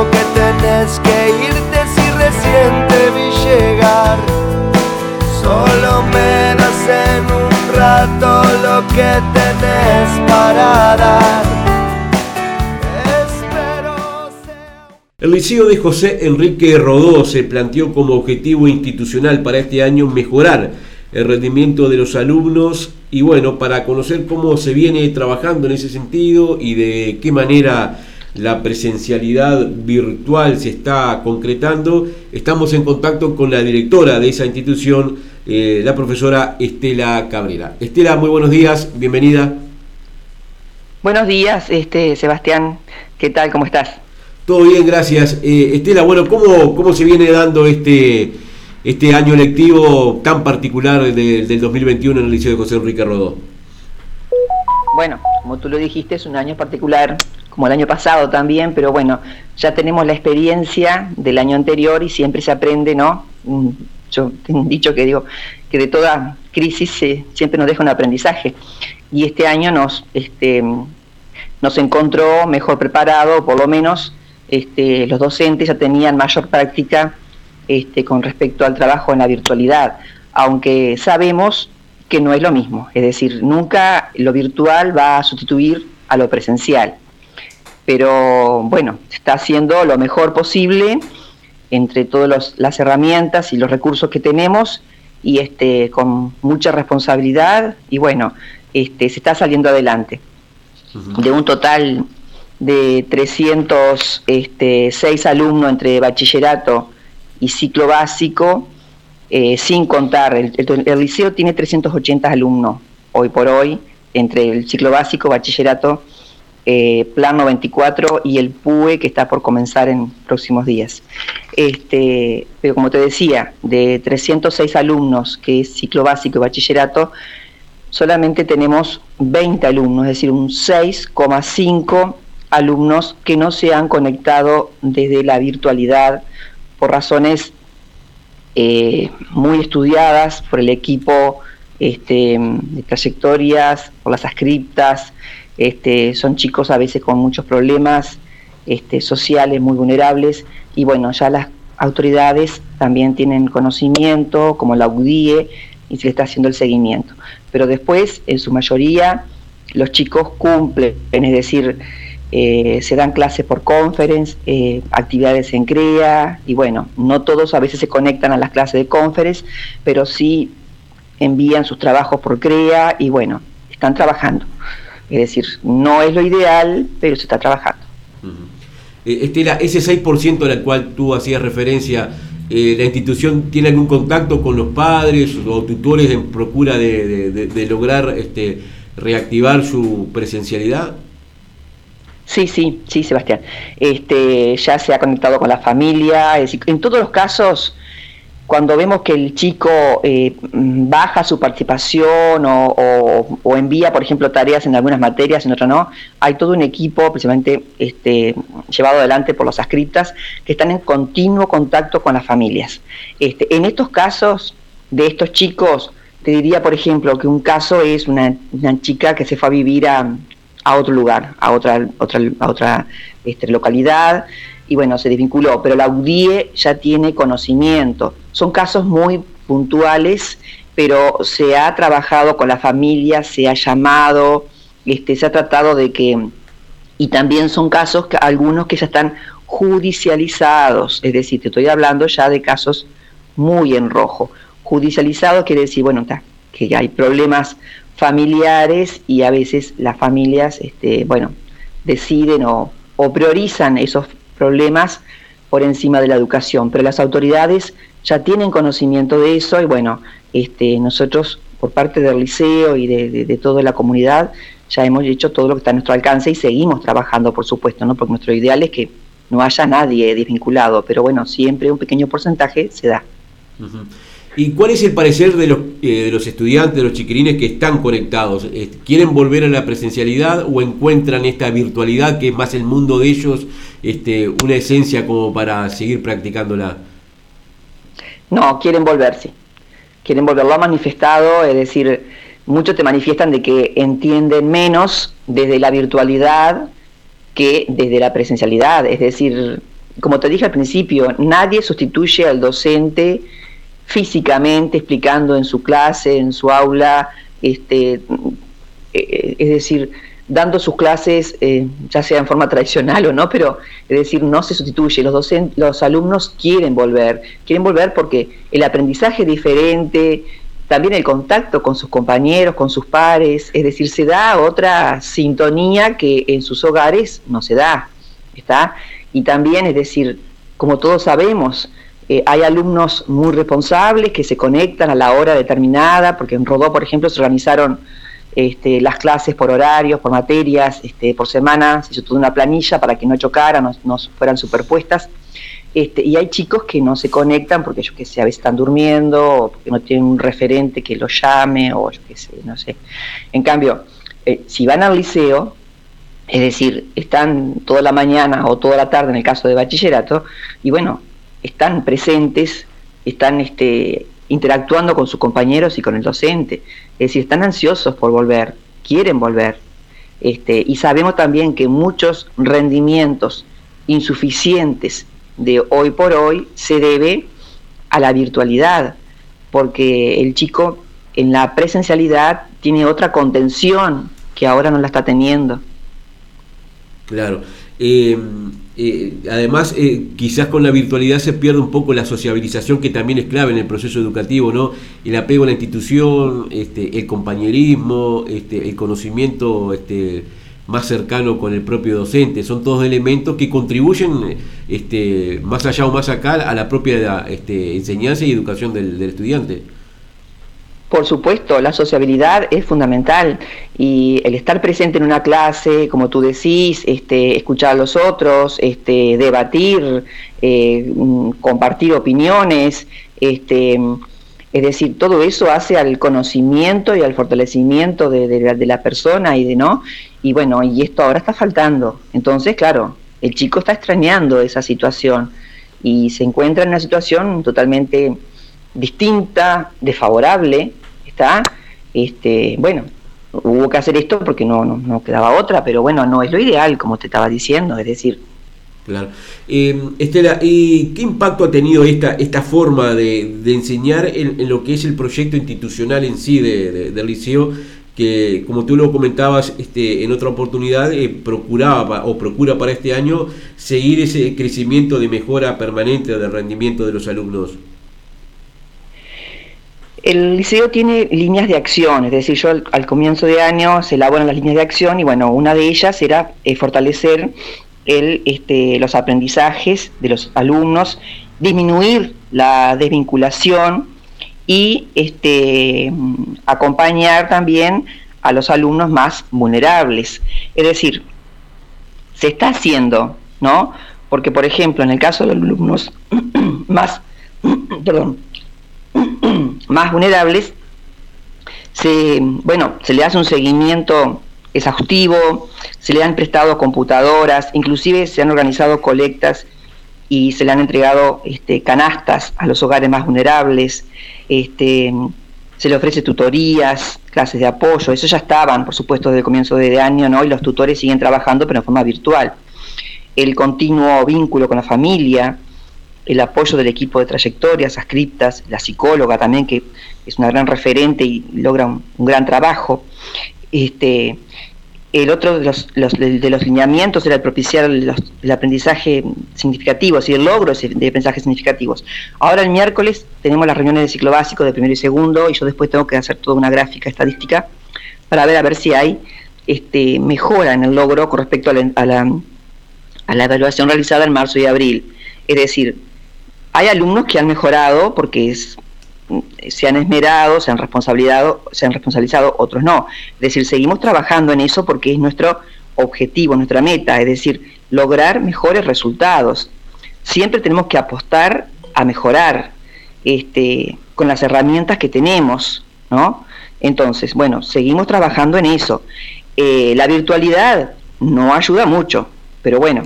¿Cómo que tenés que irte si recién vi llegar? Solo me das en un rato lo que tenés para dar. El Liceo de José Enrique Rodó se planteó como objetivo institucional para este año mejorar el rendimiento de los alumnos y bueno, para conocer cómo se viene trabajando en ese sentido y de qué manera la presencialidad virtual se está concretando, estamos en contacto con la directora de esa institución, eh, la profesora Estela Cabrera. Estela, muy buenos días, bienvenida. Buenos días, este Sebastián, ¿qué tal? ¿Cómo estás? Todo bien, gracias. Eh, Estela, bueno, ¿cómo, ¿cómo se viene dando este, este año lectivo tan particular del 2021 en el Liceo de José Enrique Rodó? Bueno, como tú lo dijiste, es un año particular, como el año pasado también, pero bueno, ya tenemos la experiencia del año anterior y siempre se aprende, ¿no? Mm, yo tengo un dicho que digo que de toda crisis siempre nos deja un aprendizaje. Y este año nos, este, nos encontró mejor preparado, por lo menos este, los docentes ya tenían mayor práctica este, con respecto al trabajo en la virtualidad, aunque sabemos que no es lo mismo, es decir, nunca lo virtual va a sustituir a lo presencial, pero bueno, está haciendo lo mejor posible entre todas las herramientas y los recursos que tenemos y este, con mucha responsabilidad y bueno, este, se está saliendo adelante. De un total de 306 este, alumnos entre bachillerato y ciclo básico, eh, sin contar, el, liceo tiene 380 alumnos hoy por hoy, entre el ciclo básico, bachillerato, eh, Plan 94 y el PUE que está por comenzar en próximos días. Este, pero como te decía, de 306 alumnos que es ciclo básico y bachillerato, solamente tenemos 20 alumnos, es decir, un 6,5 alumnos que no se han conectado desde la virtualidad por razones eh, muy estudiadas por el equipo este, de trayectorias, por las ascriptas. Este, son chicos a veces con muchos problemas este, sociales muy vulnerables y bueno, ya las autoridades también tienen conocimiento, como la UDIE, y se le está haciendo el seguimiento. Pero después, en su mayoría, los chicos cumplen, es decir, eh, se dan clases por conference, eh, actividades en CREA, y bueno, no todos a veces se conectan a las clases de conference, pero sí envían sus trabajos por CREA y bueno, están trabajando. Es decir, no es lo ideal, pero se está trabajando. Eh, Estela, ese 6% al cual tú hacías referencia, ¿la institución tiene algún contacto con los padres o tutores en procura de, lograr este, reactivar su presencialidad? Sí, sí, sí, Sebastián. Este, ya se ha conectado con la familia. en todos los casos, cuando vemos que el chico eh, baja su participación o, envía, por ejemplo, tareas en algunas materias, en otras no, hay todo un equipo, precisamente este, llevado adelante por los ascriptas, que están en continuo contacto con las familias. Este, en estos casos de estos chicos, te diría, por ejemplo, que un caso es una chica que se fue a vivir a, otro lugar, a otra, otra, a otra este, localidad, y bueno, se desvinculó, pero la UDIE ya tiene conocimiento. Son casos muy puntuales, pero se ha trabajado con la familia, se ha llamado, este, se ha tratado de que, y también son casos, algunos que ya están judicializados, es decir, te estoy hablando ya de casos muy en rojo. Judicializado quiere decir, bueno, está, que hay problemas familiares y a veces las familias, este, bueno, deciden o, priorizan esos problemas por encima de la educación, pero las autoridades ya tienen conocimiento de eso y bueno, este, nosotros por parte del liceo y de, toda la comunidad ya hemos hecho todo lo que está a nuestro alcance y seguimos trabajando, por supuesto, ¿no? porque nuestro ideal es que no haya nadie desvinculado, pero bueno, siempre un pequeño porcentaje se da. ¿Y cuál es el parecer de los, eh, de los estudiantes, de los chiquirines que están conectados? Eh, ¿Quieren volver a la presencialidad o encuentran esta virtualidad que es más el mundo de ellos, este, una esencia como para seguir practicándola? No, quieren volver, sí. Quieren volver. Lo ha manifestado, es decir, muchos te manifiestan de que entienden menos desde la virtualidad que desde la presencialidad. Es decir, como te dije al principio, nadie sustituye al docente físicamente explicando en su clase, en su aula, este, eh, es decir, dando sus clases, eh, ya sea en forma tradicional o no, pero es decir, no se sustituye. Los, docentes, los alumnos quieren volver, quieren volver porque el aprendizaje es diferente, también el contacto con sus compañeros, con sus pares, es decir, se da otra sintonía que en sus hogares no se da, ¿está? Y también, es decir, como todos sabemos, eh, hay alumnos muy responsables que se conectan a la hora determinada, porque en Rodó, por ejemplo, se organizaron este, las clases por horarios, por materias, este, por semana, se hizo toda una planilla para que no chocaran, no, fueran superpuestas. Este, y hay chicos que no se conectan porque yo que sé, a veces están durmiendo, o porque no tienen un referente que los llame, o yo qué sé, no sé. En cambio, eh, si van al liceo, es decir, están toda la mañana o toda la tarde en el caso de bachillerato, y bueno, están presentes, están este, interactuando con sus compañeros y con el docente. Es decir, están ansiosos por volver, quieren volver. Este, y sabemos también que muchos rendimientos insuficientes de hoy por hoy se debe a la virtualidad, porque el chico en la presencialidad tiene otra contención que ahora no la está teniendo. Claro. Eh, eh, además, eh, quizás con la virtualidad se pierde un poco la sociabilización que también es clave en el proceso educativo, ¿no? El apego a la institución, este, el compañerismo, este, el conocimiento este, más cercano con el propio docente, son todos elementos que contribuyen este, más allá o más acá a la propia este, enseñanza y educación del estudiante. Por supuesto, la sociabilidad es fundamental y el estar presente en una clase, como tú decís, este, escuchar a los otros, este, debatir, eh, mm, compartir opiniones, este, es decir, todo eso hace al conocimiento y al fortalecimiento de, la, persona y de no, y bueno, y esto ahora está faltando. Entonces, claro, el chico está extrañando esa situación y se encuentra en una situación totalmente distinta, desfavorable, este, bueno, hubo que hacer esto porque no, no, quedaba otra, pero bueno, no es lo ideal, como te estaba diciendo, es decir. Claro. Eh, Estela, ¿y qué impacto ha tenido esta, esta forma de, enseñar en, lo que es el proyecto institucional en sí de, del liceo? que como tú lo comentabas este, en otra oportunidad, eh, procuraba o procura para este año seguir ese crecimiento de mejora permanente del rendimiento de los alumnos. El liceo tiene líneas de acción, es decir, yo al, comienzo de año se elaboran las líneas de acción y bueno, una de ellas era eh, fortalecer este, los aprendizajes de los alumnos, disminuir la desvinculación y este, acompañar también a los alumnos más vulnerables. Es decir, se está haciendo, ¿no? Porque, por ejemplo, en el caso de los alumnos más, perdón, más vulnerables, se, bueno, se le hace un seguimiento exhaustivo, se le han prestado computadoras, inclusive se han organizado colectas y se le han entregado este, canastas a los hogares más vulnerables, este, se le ofrece tutorías, clases de apoyo, eso ya estaban, por supuesto, desde el comienzo de año, ¿no? Y los tutores siguen trabajando, pero en forma virtual. El continuo vínculo con la familia, el apoyo del equipo de trayectorias, ascriptas, la psicóloga también, que es una gran referente y logra un, gran trabajo. Este, el otro de los, de los lineamientos era propiciar el aprendizaje significativo, y el logro de aprendizajes significativos. Ahora el miércoles tenemos las reuniones de ciclo básico de primero y segundo y yo después tengo que hacer toda una gráfica estadística para ver a ver si hay este, mejora en el logro con respecto a la, a la evaluación realizada en marzo y abril. Es decir, hay alumnos que han mejorado porque se han esmerado, se han responsabilizado, se han responsabilizado, otros no. Es decir, seguimos trabajando en eso porque es nuestro objetivo, nuestra meta, es decir, lograr mejores resultados. Siempre tenemos que apostar a mejorar este, con las herramientas que tenemos, ¿no? Entonces, bueno, seguimos trabajando en eso. Eh, la virtualidad no ayuda mucho, pero bueno,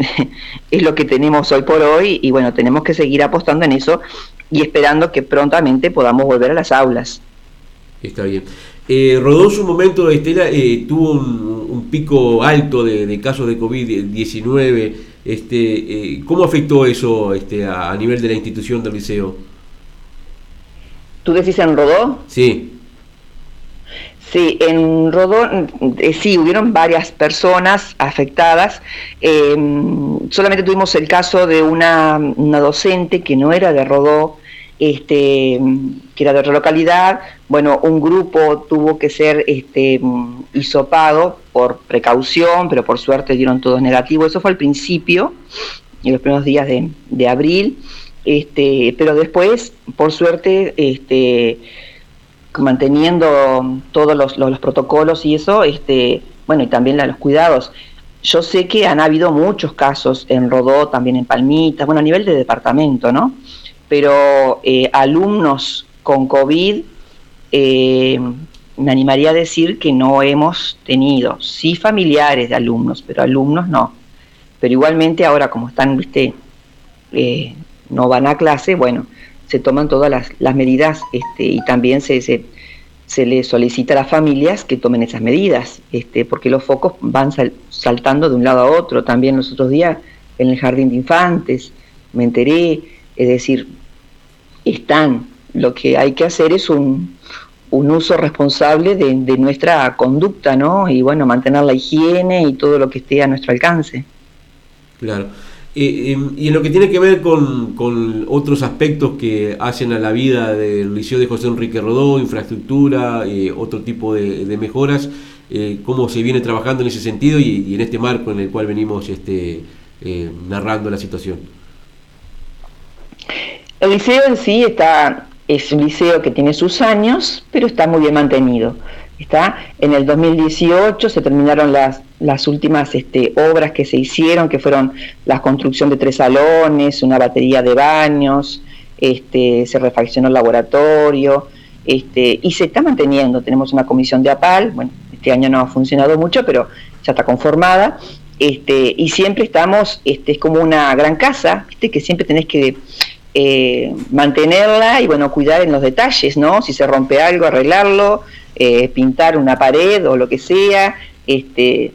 es lo que tenemos hoy por hoy y bueno, tenemos que seguir apostando en eso y esperando que prontamente podamos volver a las aulas. Está bien. Eh, rodó su momento, Estela, eh, tuvo un, pico alto de, casos de COVID-19 Este, ¿Cómo afectó eso este, a, nivel de la institución del liceo? ¿Tú decís en Rodó? Sí. Sí, en Rodó eh, sí, hubieron varias personas afectadas. Em, solamente tuvimos el caso de una, una, docente que no era de Rodó, este, que era de otra localidad. Bueno, un grupo tuvo que ser este, hisopado por precaución, pero por suerte dieron todos negativos. Eso fue al principio, en los primeros días de, de abril. Este, pero después, por suerte, este, manteniendo todos los, los, protocolos y eso, este, bueno, y también los cuidados. Yo sé que han habido muchos casos en Rodó, también en Palmitas, bueno, a nivel de departamento, ¿no? Pero eh, alumnos con COVID, eh, me animaría a decir que no hemos tenido, sí familiares de alumnos, pero alumnos no. Pero igualmente ahora como están, viste, eh, no van a clase, bueno, se toman todas las, medidas este, y también se, se, se le solicita a las familias que tomen esas medidas, este, porque los focos van saltando de un lado a otro. También los otros días en el jardín de infantes me enteré, es decir, están. Lo que hay que hacer es un, un uso responsable de, de, nuestra conducta, ¿no? Y bueno, mantener la higiene y todo lo que esté a nuestro alcance. Claro. Eh, em, y en lo que tiene que ver con, con, otros aspectos que hacen a la vida del Liceo de José Enrique Rodó, infraestructura, eh, otro tipo de, mejoras, eh, cómo se viene trabajando en ese sentido y, en este marco en el cual venimos este, narrando la situación. El liceo en sí está, es un liceo que tiene sus años, pero está muy bien mantenido. Está en el 2018 se terminaron las, las últimas este, obras que se hicieron, que fueron la construcción de tres salones, una batería de baños, este, se refaccionó el laboratorio, este, y se está manteniendo. Tenemos una comisión de APAL, bueno, este año no ha funcionado mucho, pero ya está conformada, este, y siempre estamos, este, es como una gran casa, ¿viste? que siempre tenés que eh, mantenerla y bueno, cuidar en los detalles, ¿no? Si se rompe algo, arreglarlo, eh, pintar una pared o lo que sea, este,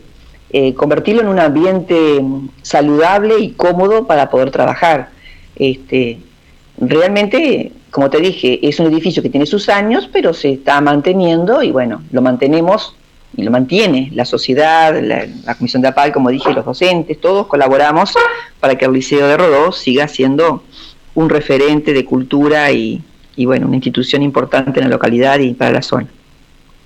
eh, convertirlo en un ambiente saludable y cómodo para poder trabajar. Este, realmente, como te dije, es un edificio que tiene sus años, pero se está manteniendo y bueno, lo mantenemos y lo mantiene la sociedad, la, Comisión de APAL, como dije, los docentes, todos colaboramos para que el Liceo de Rodó siga siendo un referente de cultura y, y bueno, una institución importante en la localidad y para la zona.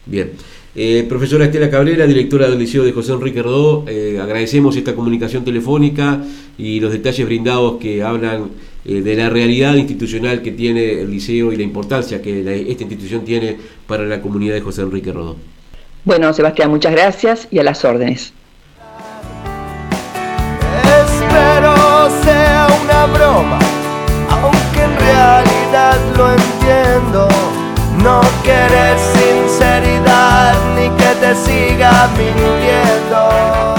Bien. Eh, profesora Estela Cabrera, directora del Liceo de José Enrique Rodó, eh, agradecemos esta comunicación telefónica y los detalles brindados que hablan eh, de la realidad institucional que tiene el liceo y la importancia que esta institución tiene para la comunidad de José Enrique Rodó. Bueno, Sebastián, muchas gracias y a las órdenes. Espero sea una broma, aunque en realidad lo entiendo. No quieres sinceridad ni que te siga mintiendo.